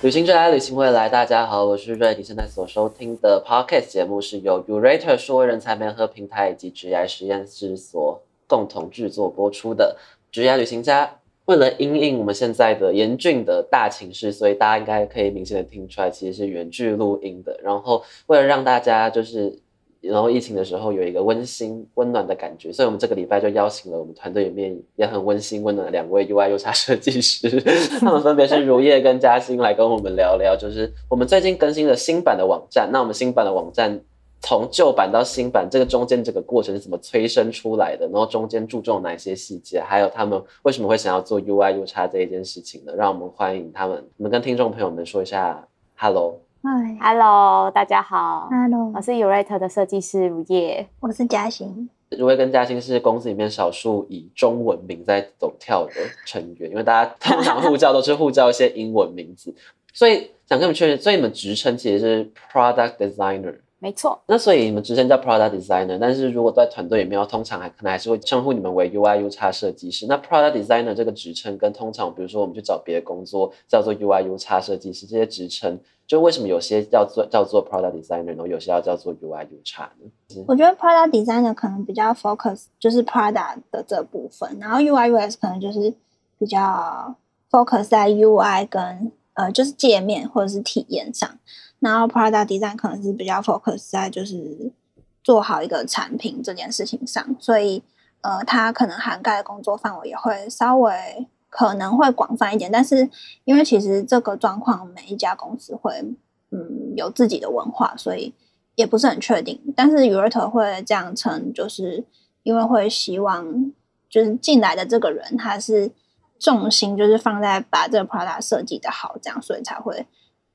旅行者来，旅行未来。大家好，我是瑞。你现在所收听的 podcast 节目是由 Urater 数位人才联合平台以及职业实验室所共同制作播出的职业旅行家。为了应应我们现在的严峻的大情势，所以大家应该可以明显的听出来，其实是原剧录音的。然后为了让大家就是。然后疫情的时候有一个温馨温暖的感觉，所以我们这个礼拜就邀请了我们团队里面也很温馨温暖的两位 UI UX 设计师，他们分别是如叶跟嘉欣来跟我们聊聊，就是我们最近更新了新版的网站。那我们新版的网站从旧版到新版，这个中间这个过程是怎么催生出来的？然后中间注重哪些细节？还有他们为什么会想要做 UI UX 这一件事情呢？让我们欢迎他们，我们跟听众朋友们说一下 Hello。嗨 Hello，大家好，，Hello，我是 Urate 的设计师如叶。我是嘉欣。如叶跟嘉欣是公司里面少数以中文名在走跳的成员，因为大家通常呼叫都是呼叫一些英文名字，所以想跟你们确认，所以你们职称其实是 Product Designer。没错，那所以你们职称叫 Product Designer，但是如果在团队里面，通常还可能还是会称呼你们为 UI UX 设计师。那 Product Designer 这个职称跟通常比如说我们去找别的工作叫做 UI UX 设计师这些职称，就为什么有些叫做叫做 Product Designer，然后有些要叫做 UI UX 呢？我觉得 Product Designer 可能比较 focus 就是 Product 的这部分，然后 UI U S 可能就是比较 focus 在 UI 跟呃就是界面或者是体验上，然后 Product Design 可能是比较 focus 在就是做好一个产品这件事情上，所以呃它可能涵盖的工作范围也会稍微可能会广泛一点，但是因为其实这个状况每一家公司会嗯有自己的文化，所以也不是很确定。但是 u r t 会这样称，就是因为会希望就是进来的这个人他是重心就是放在把这个 product 设计的好，这样所以才会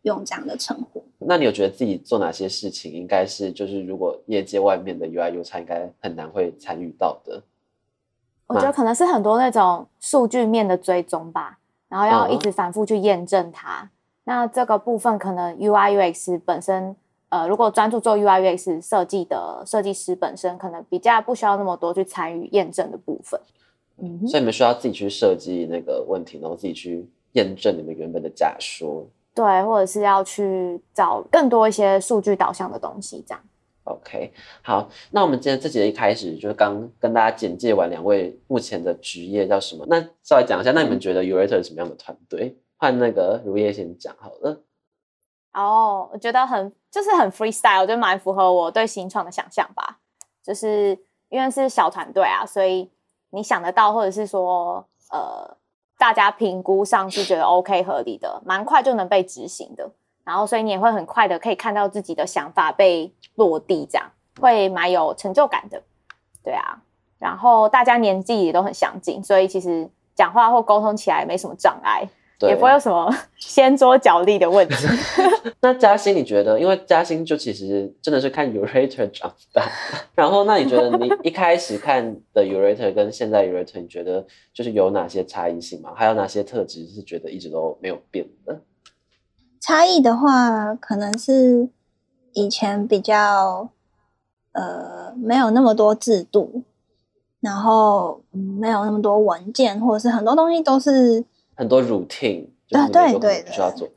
用这样的称呼。那你有觉得自己做哪些事情，应该是就是如果业界外面的 UI UX 应该很难会参与到的？我觉得可能是很多那种数据面的追踪吧，然后要嗯一直反复去验证它。那这个部分可能 UI UX 本身，呃，如果专注做 UI UX 设计的设计师本身，可能比较不需要那么多去参与验证的部分。嗯，所以你们需要自己去设计那个问题，然后自己去验证你们原本的假说。对，或者是要去找更多一些数据导向的东西，这样。OK，好，那我们今天这节一开始就是刚跟大家简介完两位目前的职业叫什么，那稍微讲一下，那你们觉得 Urator 是什么样的团队？换那个如叶先讲好了。哦，我觉得很就是很 freestyle，我觉得蛮符合我对新创的想象吧。就是因为是小团队啊，所以你想得到，或者是说呃，大家评估上是觉得 OK 合理的，蛮快就能被执行的。然后，所以你也会很快的可以看到自己的想法被落地，这样会蛮有成就感的。对啊，然后大家年纪也都很相近，所以其实讲话或沟通起来没什么障碍。对，也不会有什么掀桌角力的问题。那嘉欣，你觉得？因为嘉欣就其实真的是看 Urator 长大，然后那你觉得你一开始看的 Urator 跟现在 Urator，你觉得就是有哪些差异性吗？还有哪些特质是觉得一直都没有变的？差异的话，可能是以前比较呃没有那么多制度，然后、嗯没有那么多文件，或者是很多东西都是很多 routine，就是你们对对需要做，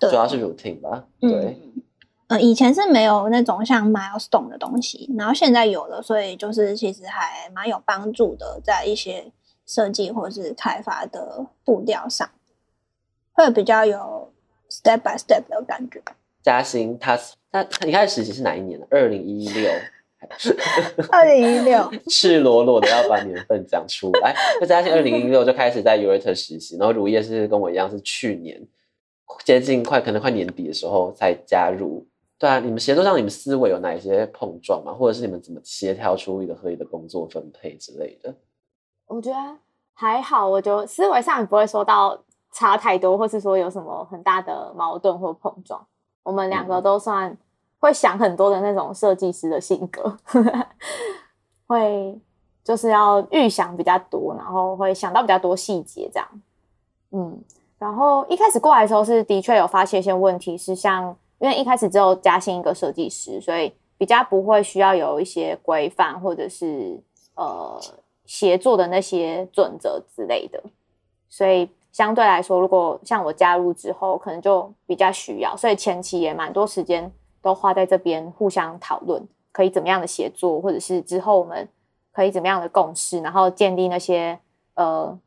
主要是 routine 吧？对，嗯呃以前是没有那种像 milestone 的东西，然后现在有了，所以就是其实还蛮有帮助的，在一些设计或是开发的步调上，会比较有 step by step 的感觉。嘉兴他他他一开始实习是哪一年的？二零一六。二零一六，赤裸裸的要把年份讲出来。那嘉欣二零一六就开始在 Urator 实习，然后如叶是跟我一样是去年接近快可能快年底的时候才加入。对啊，你们协作上你们思维有哪一些碰撞吗？或者是你们怎么协调出一个合理的工作分配之类的？我觉得还好，我觉得思维上也不会说到差太多，或是说有什么很大的矛盾或碰撞。我们两个都算会想很多的那种设计师的性格，会就是要预想比较多，然后会想到比较多细节这样。嗯，然后一开始过来的时候是的确有发现一些问题，是像因为一开始只有加薪一个设计师，所以比较不会需要有一些规范或者是呃协作的那些准则之类的，所以相对来说，如果像我加入之后，可能就比较需要，所以前期也蛮多时间都花在这边互相讨论，可以怎么样的协作，或者是之后我们可以怎么样的共识，然后建立那些呃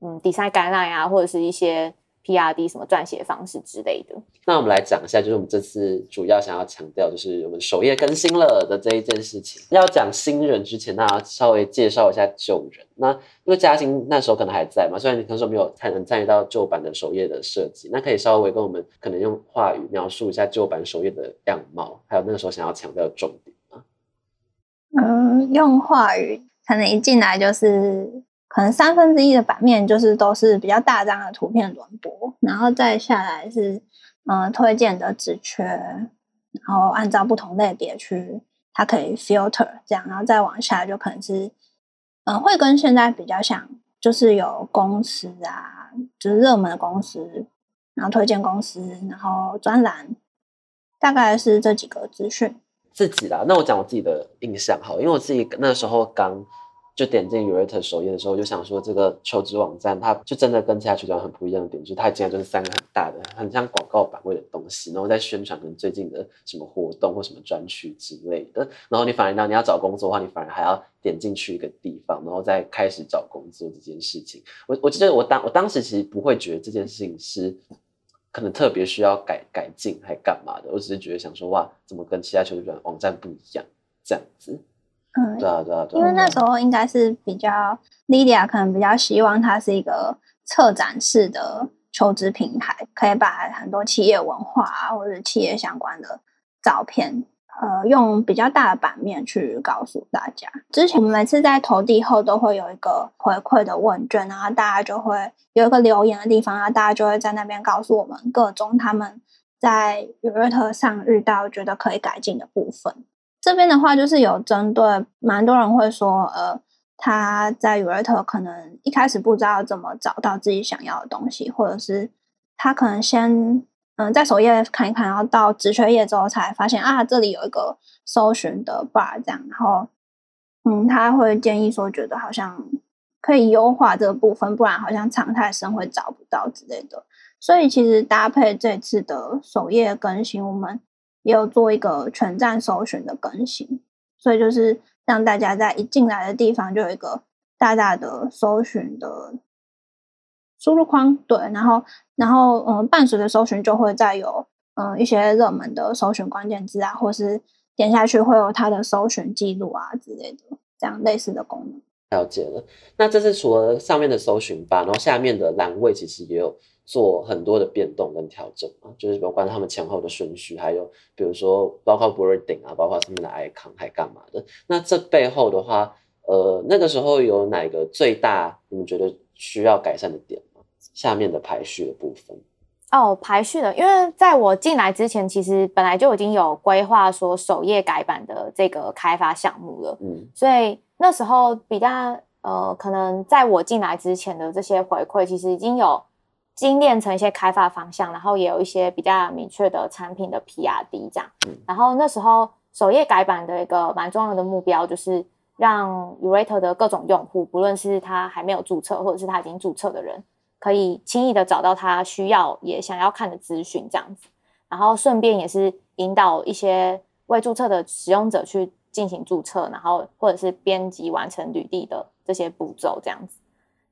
嗯 design guideline 啊，或者是一些 PRD 什么撰写方式之类的。那我们来讲一下，就是我们这次主要想要强调，就是我们首页更新了的这一件事情。要讲新人之前，那要稍微介绍一下旧人。那因为嘉欣那时候可能还在嘛，虽然你可能说没有才能参与到旧版的首页的设计，那可以稍微跟我们可能用话语描述一下旧版首页的样貌，还有那个时候想要强调的重点吗？嗯，用话语可能一进来就是。可能三分之一的版面就是都是比较大张的图片轮播，然后再下来是嗯、推荐的职缺，然后按照不同类别去，它可以 filter 这样，然后再往下就可能是嗯、会跟现在比较像，就是有公司啊，就是热门的公司，然后推荐公司，然后专栏，大概是这几个资讯。自己啦，那我讲我自己的印象好，因为我自己那时候刚。就点进 Urate 首页的时候，我就想说这个求职网站，它就真的跟其他求职网很不一样的点，就是它竟然就是三个很大的、很像广告版位的东西，然后在宣传可能最近的什么活动或什么专区之类的。然后你反而让你要找工作的话，你反而还要点进去一个地方，然后再开始找工作这件事情。我我记得我当我当时其实不会觉得这件事情是可能特别需要改改进还干嘛的，我只是觉得想说哇，怎么跟其他求职网站不一样这样子。嗯，对啊，对啊，对啊。因为那时候应该是比较 Lydia 可能比较希望它是一个策展式的求职平台，可以把很多企业文化啊或者企业相关的照片，呃，用比较大的版面去告诉大家。之前我们每次在投递后都会有一个回馈的问卷，然后大家就会有一个留言的地方，然后大家就会在那边告诉我们各种他们在 Urate 上遇到觉得可以改进的部分。这边的话，就是有针对蛮多人会说，呃，他在 Urate 可能一开始不知道怎么找到自己想要的东西，或者是他可能先嗯、在首页看一看，然后到职缺页之后才发现啊，这里有一个搜寻的 bar 这样，然后嗯，他会建议说，觉得好像可以优化这个部分，不然好像常态生会找不到之类的。所以其实搭配这次的首页更新，我们。也有做一个全站搜寻的更新，所以就是让大家在一进来的地方就有一个大大的搜寻的输入框，对，然后然后嗯，伴随着搜寻就会再有嗯一些热门的搜寻关键字啊，或是点下去会有它的搜寻记录啊之类的，这样类似的功能。了解了，那这是除了上面的搜寻吧，然后下面的栏位其实也有做很多的变动跟调整啊，就是有关他们前后的顺序，还有比如说包括 wording 啊，包括他们的 icon 还干嘛的。那这背后的话，呃，那个时候有哪个最大你们觉得需要改善的点吗？下面的排序的部分。哦，排序的，因为在我进来之前，其实本来就已经有规划说首页改版的这个开发项目了，嗯，所以那时候比较呃，可能在我进来之前的这些回馈，其实已经有精炼成一些开发方向，然后也有一些比较明确的产品的 PRD 这样。嗯然后那时候首页改版的一个蛮重要的目标，就是让 Urate 的各种用户，不论是他还没有注册，或者是他已经注册的人，可以轻易的找到他需要也想要看的资讯这样子。然后顺便也是引导一些未注册的使用者去进行注册，然后或者是编辑完成履历的这些步骤这样子。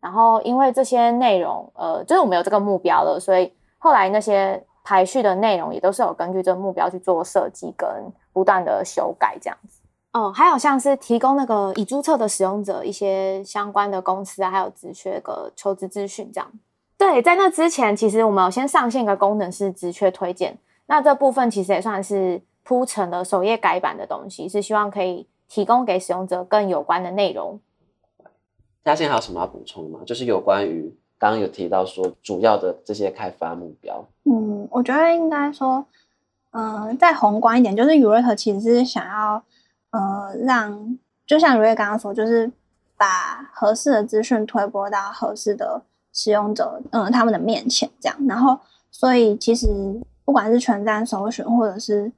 然后因为这些内容，呃，就是我们有这个目标了，所以后来那些排序的内容也都是有根据这个目标去做设计跟不断的修改这样子。哦，还有像是提供那个已注册的使用者一些相关的公司啊，还有职缺个求职资讯这样。对，在那之前，其实我们有先上线一个功能是职缺推荐，那这部分其实也算是铺陈了首页改版的东西，是希望可以提供给使用者更有关的内容。嘉欣还有什么要补充吗？就是有关于刚刚有提到说主要的这些开发目标。嗯，我觉得应该说，呃，再宏观一点，就是 Urate 其实是想要，呃，让就像如月刚刚说，就是把合适的资讯推播到合适的使用者，嗯、他们的面前，这样。然后，所以其实不管是全站搜寻，或者是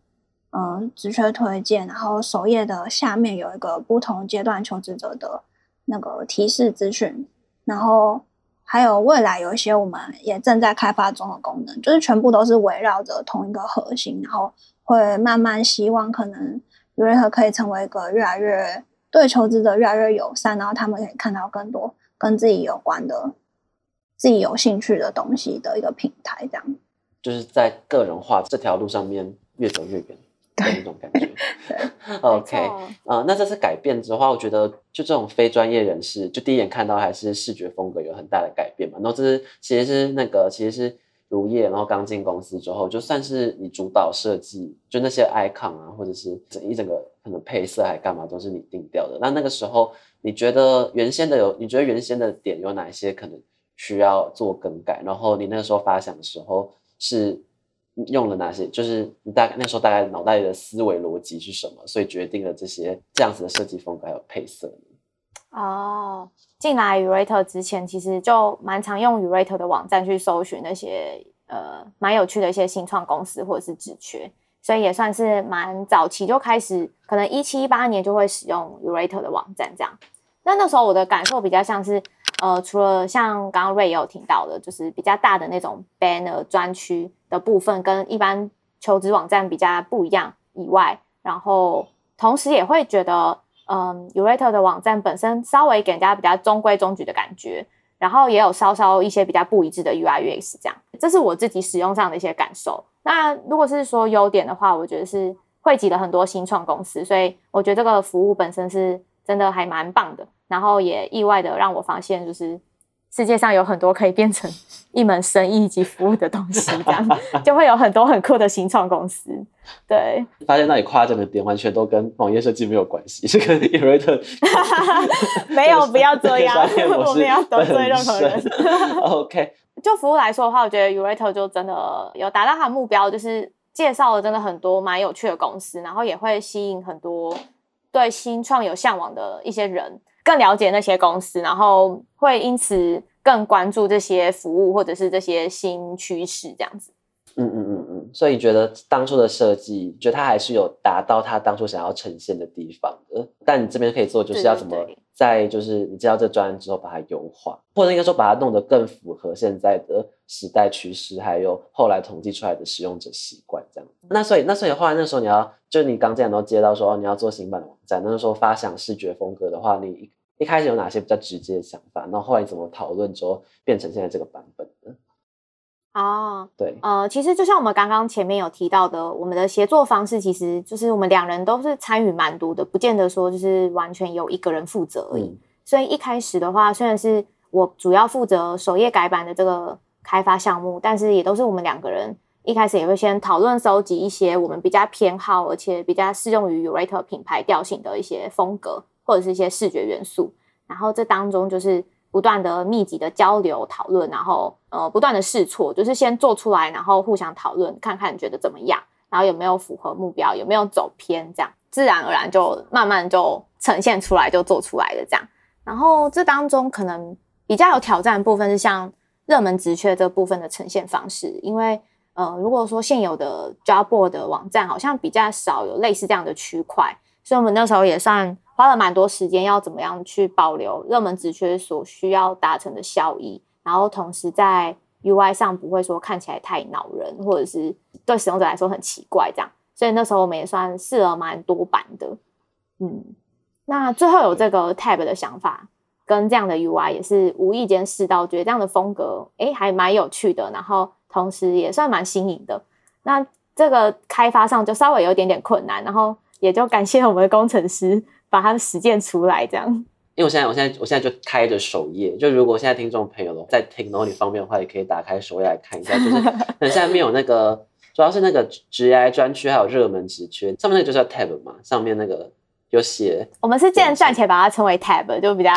嗯、呃职缺推荐，然后首页的下面有一个不同阶段求职者的那个提示资讯，然后还有未来有一些我们也正在开发中的功能，就是全部都是围绕着同一个核心，然后会慢慢希望可能 Urate 可以成为一个越来越对求职者越来越友善，然后他们可以看到更多跟自己有关的、自己有兴趣的东西的一个平台，这样。就是在个人化这条路上面越走越远的那种感觉。OK，啊呃，那这次改变之后，我觉得就这种非专业人士，就第一眼看到还是视觉风格有很大的改变嘛。然后这是其实是那个其实是如叶，然后刚进公司之后，就算是你主导设计，就那些 icon 啊，或者是整一整个可能配色还干嘛，都是你定掉的。那那个时候你觉得原先的有，你觉得原先的点有哪些可能需要做更改？然后你那个时候发想的时候是用了哪些？就是你大概那时候大概脑袋里的思维逻辑是什么？所以决定了这些这样子的设计风格还有配色？哦，进来 Urate 之前，其实就蛮常用 Urate 的网站去搜寻那些呃蛮有趣的一些新创公司或者是职缺，所以也算是蛮早期就开始，可能一七一八年就会使用 Urate 的网站这样。那那时候我的感受比较像是，呃，除了像刚刚瑞也有听到的，就是比较大的那种 banner 专区的部分，跟一般求职网站比较不一样以外，然后同时也会觉得，嗯，Urate 的网站本身稍微给人家比较中规中矩的感觉，然后也有稍稍一些比较不一致的 UI UX 这样，这是我自己使用上的一些感受。那如果是说优点的话，我觉得是汇集了很多新创公司，所以我觉得这个服务本身是真的还蛮棒的。然后也意外的让我发现，就是世界上有很多可以变成一门生意以及服务的东西，这样 就会有很多很酷的新创公司。对，发现那里夸张的点完全都跟网页设计没有关系，是跟 Urate 没有不要这样，我们要得罪任何人 OK，就服务来说的话，我觉得 Urate 就真的有达到他的目标，就是介绍了真的很多蛮有趣的公司，然后也会吸引很多对新创有向往的一些人，更了解那些公司，然后会因此更关注这些服务或者是这些新趋势这样子。嗯嗯嗯嗯，所以你觉得当初的设计，觉得它还是有达到它当初想要呈现的地方的。但你这边可以做，就是要怎么在就是你接到这专案之后把它优化，或者应该说把它弄得更符合现在的时代趋势，还有后来统计出来的使用者习惯这样。那所以那所以后来那时候你要，就是你刚进来都接到说哦你要做新版的网站，那时候发想视觉风格的话，你一一开始有哪些比较直接的想法？然后后来你怎么讨论之后变成现在这个版本的？哦，对，呃，其实就像我们刚刚前面有提到的，我们的协作方式其实就是我们两人都是参与蛮多的，不见得说就是完全由一个人负责而已。嗯所以一开始的话，虽然是我主要负责首页改版的这个开发项目，但是也都是我们两个人一开始也会先讨论收集一些我们比较偏好，而且比较适用于 Urate 品牌调性的一些风格或者是一些视觉元素。然后这当中就是不断的密集的交流讨论，然后呃不断的试错，就是先做出来，然后互相讨论，看看觉得怎么样，然后有没有符合目标，有没有走偏，这样自然而然就慢慢就呈现出来，就做出来的这样。然后这当中可能比较有挑战的部分是像热门职缺这部分的呈现方式，因为呃如果说现有的 job board 的网站好像比较少有类似这样的区块，所以我们那时候也算花了蛮多时间，要怎么样去保留热门职缺所需要达成的效益，然后同时在 UI 上不会说看起来太恼人，或者是对使用者来说很奇怪这样。所以那时候我们也算试了蛮多版的，嗯，那最后有这个 tab 的想法，跟这样的 UI 也是无意间试到，觉得这样的风格诶还蛮有趣的，然后同时也算蛮新颖的。那这个开发上就稍微有一点点困难，然后也就感谢我们的工程师把它实践出来，这样。因为我现在我现在我现在就开着首页，就如果现在听众朋友在听，然后你方便的话，也可以打开首页来看一下，就是 可能下面有那个主要是那个职 AI 专区，还有热门职缺，上面那个就叫 tab 嘛，上面那个有写我们是既然暂且把它称为 tab，就比较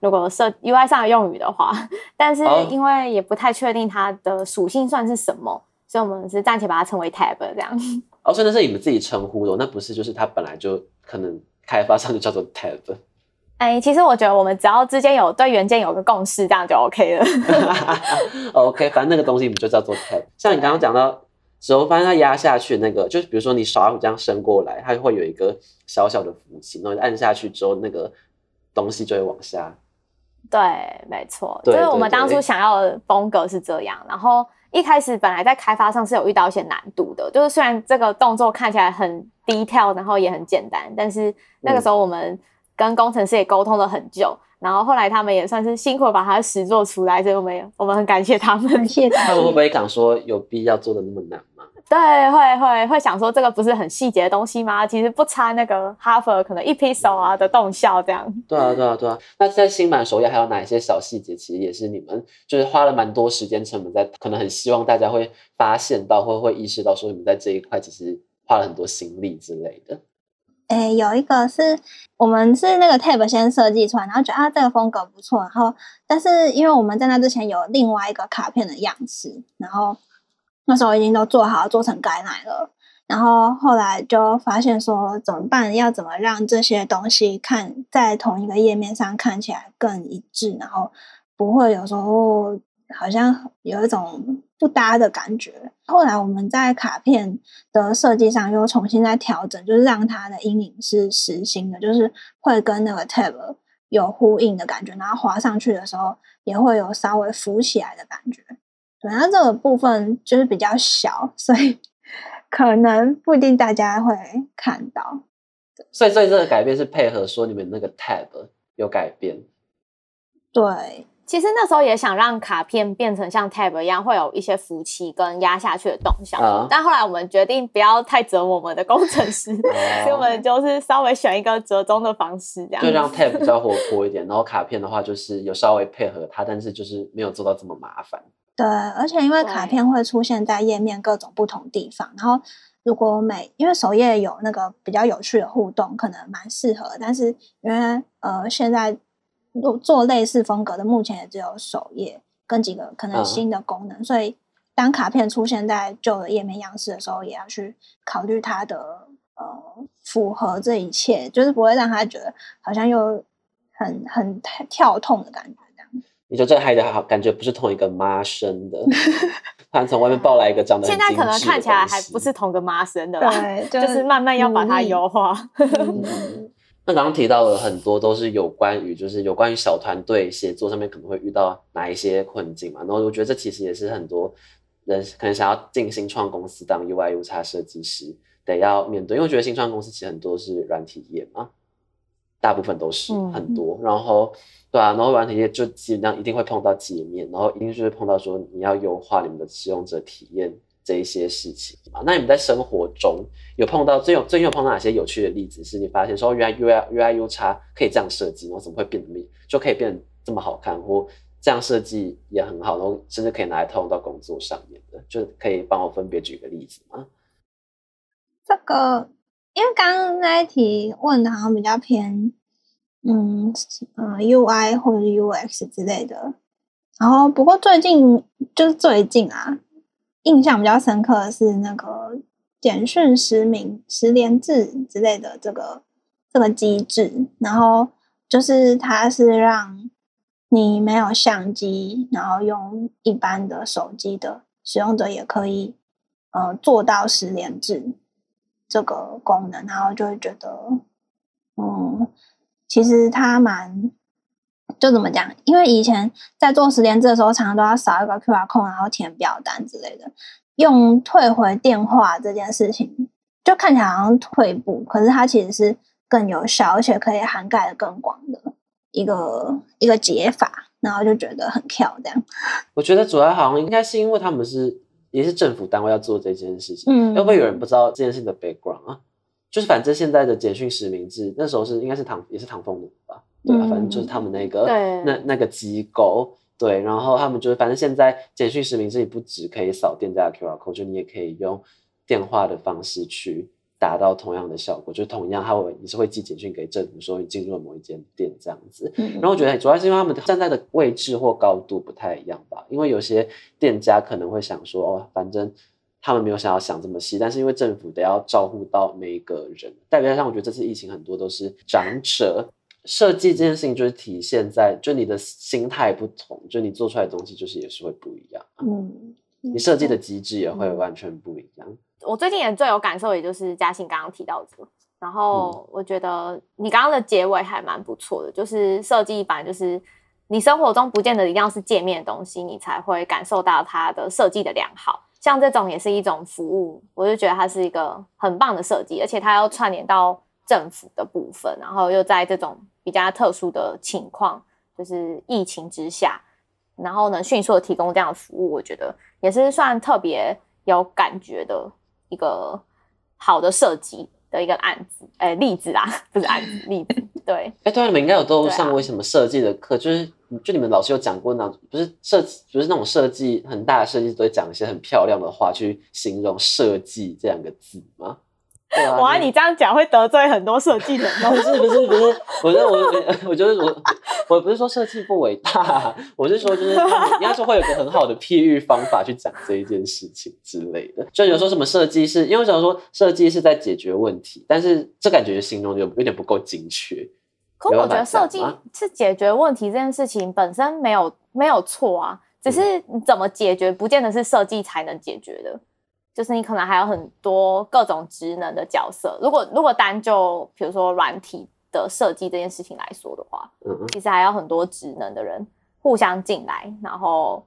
如果设 UI 上的用语的话，但是哦因为也不太确定它的属性算是什么，所以我们是暂且把它称为 tab 这样。哦，所以那是你们自己称呼的哦，那不是就是它本来就可能开发商就叫做 tab。哎，其实我觉得我们只要之间有对原件有个共识，这样就 OK 了。OK，反正那个东西我们就叫做 tab。像你刚刚讲到，之后发现它压下去那个，就是比如说你小老虎这样伸过来，它会有一个小小的浮起，然后按下去之后，那个东西就会往下对，没错，就是我们当初想要的风格是这样，然后一开始本来在开发上是有遇到一些难度的，就是虽然这个动作看起来很低跳，然后也很简单，但是那个时候我们跟工程师也沟通了很久，然后后来他们也算是辛苦把它实做出来，所以我们也我们很感谢他们。感谢大他们会家。不会讲说有必要做的那么难吗？对，会会会想说这个不是很细节的东西吗？其实不差那个哈佛可能一 p 手啊的动效这样。对啊，对啊，对啊。那在新版首页还有哪一些小细节，其实也是你们就是花了蛮多时间成本在，可能很希望大家会发现到，或会意识到说你们在这一块其实花了很多心力之类的。诶，有一个是我们是那个 tab 先设计出来，然后觉得啊这个风格不错，然后但是因为我们在那之前有另外一个卡片的样式，然后那时候已经都做好，做成改奶了。然后后来就发现说怎么办？要怎么让这些东西看在同一个页面上看起来更一致，然后不会有时候好像有一种不搭的感觉。后来我们在卡片的设计上又重新再调整，就是让它的阴影是实心的，就是会跟那个 tab 有呼应的感觉，然后滑上去的时候也会有稍微浮起来的感觉。对，那这个部分就是比较小，所以 可能不一定大家会看到。所以，所以这个改变是配合说你们那个 tab 有改变。对，其实那时候也想让卡片变成像 tab 一样，会有一些浮起跟压下去的动效，啊但后来我们决定不要太折磨我们的工程师，所以我们就是稍微选一个折中的方式，这样就让 tab 比较活泼一点，然后卡片的话就是有稍微配合它，但是就是没有做到这么麻烦。对，而且因为卡片会出现在页面各种不同地方，然后如果每因为首页有那个比较有趣的互动，可能蛮适合。但是因为呃现在做做类似风格的，目前也只有首页跟几个可能嗯新的功能，所以当卡片出现在旧的页面样式的时候，也要去考虑它的呃符合这一切，就是不会让他觉得好像又很很跳痛的感觉这样。你说这个还得好，感觉不是同一个妈生的，突然从外面抱来一个长得很现在可能看起来还不是同个妈生的吧，对，就是慢慢要把它优化。嗯那刚刚提到了很多都是有关于，就是有关于小团队协作上面可能会遇到哪一些困境嘛。然后我觉得这其实也是很多人可能想要进新创公司当 UI U 叉设计师得要面对，因为我觉得新创公司其实很多是软体业嘛，大部分都是嗯很多。然后对啊，然后软体业就基本上一定会碰到界面，然后一定就是碰到说你要优化你们的使用者体验这一些事情嘛。那你们在生活中有碰到最有最近有碰到哪些有趣的例子？是你发现说原来 UI UI U 叉可以这样设计，然后怎么会变得就可以变得这么好看，或这样设计也很好，然后甚至可以拿来套用到工作上面的，就可以帮我分别举个例子吗？这个，因为刚刚那一题问的好像比较偏，嗯嗯、UI 或者 UX 之类的。然后不过最近就是最近啊，印象比较深刻的是那个简讯实名实联制之类的这个这个机制。然后就是它是让你没有相机，然后用一般的手机的使用者也可以呃做到实联制。这个功能，然后就会觉得，嗯，其实它蛮，就怎么讲？因为以前在做实联制的时候，常常都要扫一个 QR code，然后填表单之类的，用退回电话这件事情，就看起来好像退步，可是它其实是更有效，而且可以涵盖的更广的一个一个解法，然后就觉得很漂亮。我觉得主要好像应该是因为他们是也是政府单位要做这件事情，嗯会不会有人不知道这件事情的 background 啊？就是反正现在的简讯实名制，那时候是应该是唐也是唐凤的吧？对啊，嗯反正就是他们那个 那那个机构。对，然后他们就是，反正现在简讯实名制，你不只可以扫店家的 QR code，就你也可以用电话的方式去达到同样的效果，就同样，他会你是会寄简讯给政府说你进入了某一间店这样子。嗯然后我觉得主要是因为他们站在的位置或高度不太一样吧，因为有些店家可能会想说，哦，反正他们没有想要想这么细，但是因为政府得要照顾到每一个人，代表上我觉得这次疫情很多都是长者。设计这件事情就是体现在，就你的心态不同，就你做出来的东西就是也是会不一样，嗯，你设计的机制也会嗯完全不一样。我最近也最有感受，也就是嘉欣刚刚提到这个。然嗯后我觉得你刚刚的结尾还蛮不错的，就是设计版就是你生活中不见得一定要是界面的东西，你才会感受到它的设计的良好。像这种也是一种服务，我就觉得它是一个很棒的设计，而且它要串联到政府的部分，然后又在这种比较特殊的情况，就是疫情之下，然后呢迅速的提供这样的服务，我觉得也是算特别有感觉的一个好的设计的一个案子，哎，例子啊，不是案子，例子，对，哎，对啊，你们应该有都上过什么设计的课，就是就你们老师有讲过那种，不是设计，不是那种设计很大的设计都会讲一些很漂亮的话去形容设计这两个字吗？对啊，哇，你这样讲会得罪很多设计人不是不是不是，我觉得我 我觉得我我不是说设计不伟大，我是说就是应该说会有个很好的譬喻方法去讲这一件事情之类的。就有时候什么设计是因为我想说设计是在解决问题，但是这感觉形容有有点不够精确。可我觉得设计是解决问题这件事情本身没有没有错啊，只是你怎么解决，不见得是设计才能解决的。就是你可能还有很多各种职能的角色。如果如果单就比如说软体的设计这件事情来说的话，嗯嗯其实还有很多职能的人互相进来，然后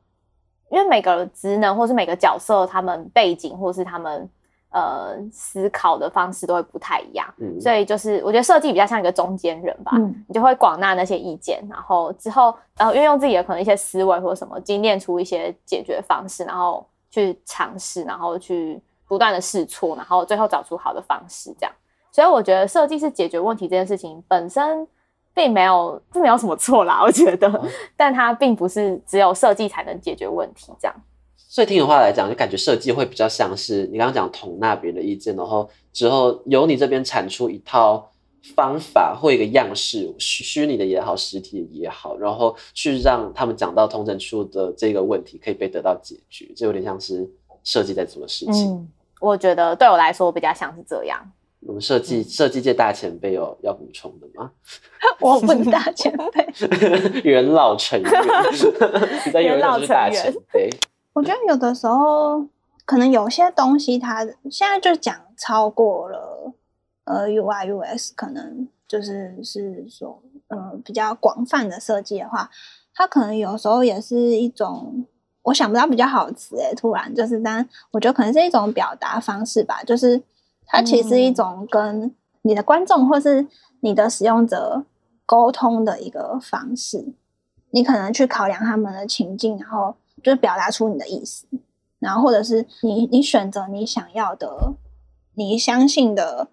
因为每个职能或是每个角色，他们背景或是他们呃思考的方式都会不太一样，嗯，所以就是我觉得设计比较像一个中间人吧，嗯你就会广纳那些意见，然后之后然后运用自己的可能一些思维或什么，精炼出一些解决方式，然后去尝试，然后去不断的试错，然后最后找出好的方式，这样。所以我觉得设计是解决问题这件事情本身并没有并没有什么错啦，我觉得，但它并不是只有设计才能解决问题这样。所以听你话来讲，就感觉设计会比较像是你刚刚讲统纳别人的意见，然后之后由你这边产出一套方法或一个样式，虚虚拟的也好，实体的也好，然后去让他们讲到同整出的这个问题可以被得到解决，这有点像是设计在做的事情。嗯，我觉得对我来说比较像是这样。我们设计设计界大前辈有要补充的吗？我问大前辈，元老成员，你在元老前辈，我觉得有的时候可能有些东西它现在就讲超过了呃 UI UX，可能就是是说呃比较广泛的设计的话，它可能有时候也是一种我想不到比较好的词诶，突然就是，但我觉得可能是一种表达方式吧，就是它其实是一嗯种跟你的观众或是你的使用者沟通的一个方式。你可能去考量他们的情境，然后就是表达出你的意思，然后或者是你你选择你想要的、你相信的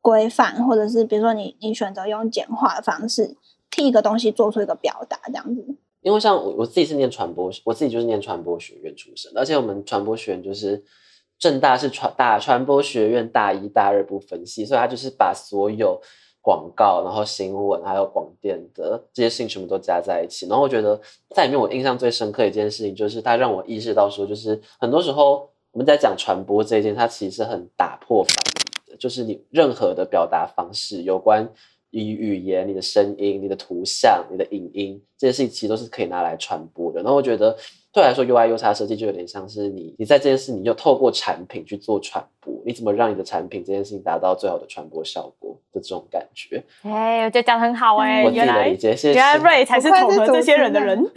规范，或者是比如说你你选择用简化的方式替一个东西做出一个表达，这样子。因为像我我自己是念传播，我自己就是念传播学院出身，而且我们传播学院就是正大是传大传播学院大一大二不分系，所以他就是把所有广告，然后新闻还有广电的这些事情全部都加在一起。然后我觉得在里面我印象最深刻的一件事情，就是他让我意识到说，就是很多时候我们在讲传播这一件，它其实很打破，就是你任何的表达方式，有关你语言、你的声音、你的图像、你的影音这些事情，其实都是可以拿来传播的。然后我觉得对我来说，UI U 叉设计就有点像是你你在这件事，你就透过产品去做传播，你怎么让你的产品这件事情达到最好的传播效果的这种感觉。哎、我觉得讲的很好哎、我自己原来的理解，谢谢。原来瑞才是统合这些人的人。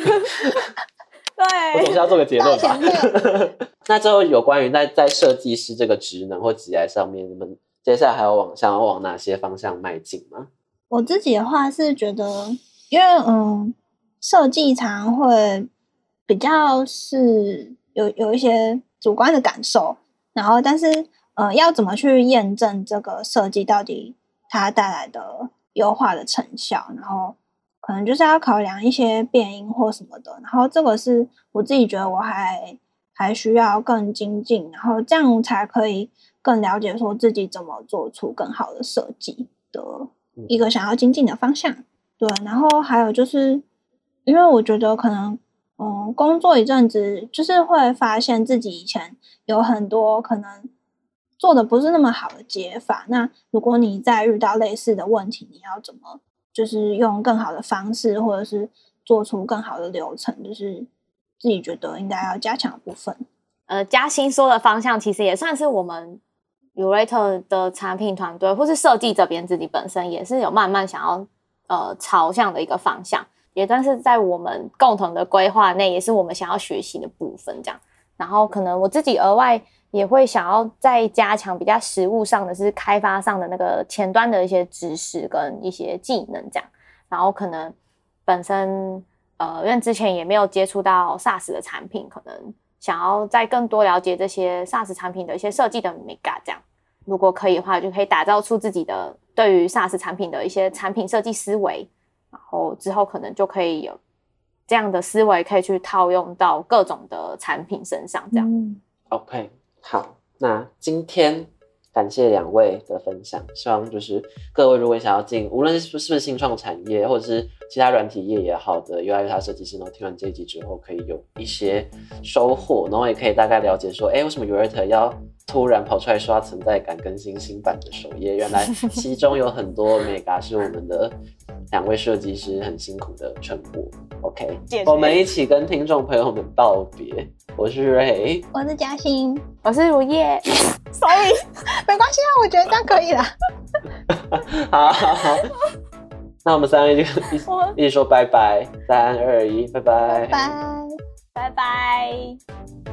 对我总对是，要做个结论吧。那最后有关于在在设计师这个职能或职业上面，你们接下来还要往想要往哪些方向迈进吗？我自己的话是觉得，因为嗯，设计常会比较是有有一些主观的感受，然后但是呃，要怎么去验证这个设计到底它带来的优化的成效，然后可能就是要考量一些变音或什么的，然后这个是我自己觉得我还还需要更精进，然后这样才可以更了解说自己怎么做出更好的设计的一个想要精进的方向。对，然后还有就是，因为我觉得可能，嗯，工作一阵子，就是会发现自己以前有很多可能做的不是那么好的解法。那如果你再遇到类似的问题，你要怎么就是用更好的方式，或者是做出更好的流程，就是自己觉得应该要加强的部分。呃，嘉欣说的方向其实也算是我们 Urate 的产品团队或是设计这边自己本身也是有慢慢想要呃朝向的一个方向。也算是在我们共同的规划内，也是我们想要学习的部分。这样，然后可能我自己额外也会想要再加强比较实务上的是开发上的那个前端的一些知识跟一些技能这样。然后可能本身呃，因为之前也没有接触到 SaaS 的产品，可能想要再更多了解这些 SaaS 产品的一些设计的 mega 这样。如果可以的话，就可以打造出自己的对于 SaaS 产品的一些产品设计思维，然后之后可能就可以有这样的思维，可以去套用到各种的产品身上。这样、嗯 OK，好，那今天感谢两位的分享，希望就是各位如果想要进，无论是不是新创产业，或者是其他软体业也好的 UI UX 设计师，然后听完这一集之后，可以有一些收获，然后也可以大概了解说，哎，为什么 Urate 要突然跑出来刷存在感，更新新版的首页？原来 其中有很多 mega 是我们的两位设计师很辛苦的成果。OK，我们一起跟听众朋友们道别。我是瑞。我是嘉欣，我是如叶，sorry，没关系啊，我觉得这样可以了。好好好，那我们三个就一起 一起说拜拜，三二一，拜拜，拜。拜拜。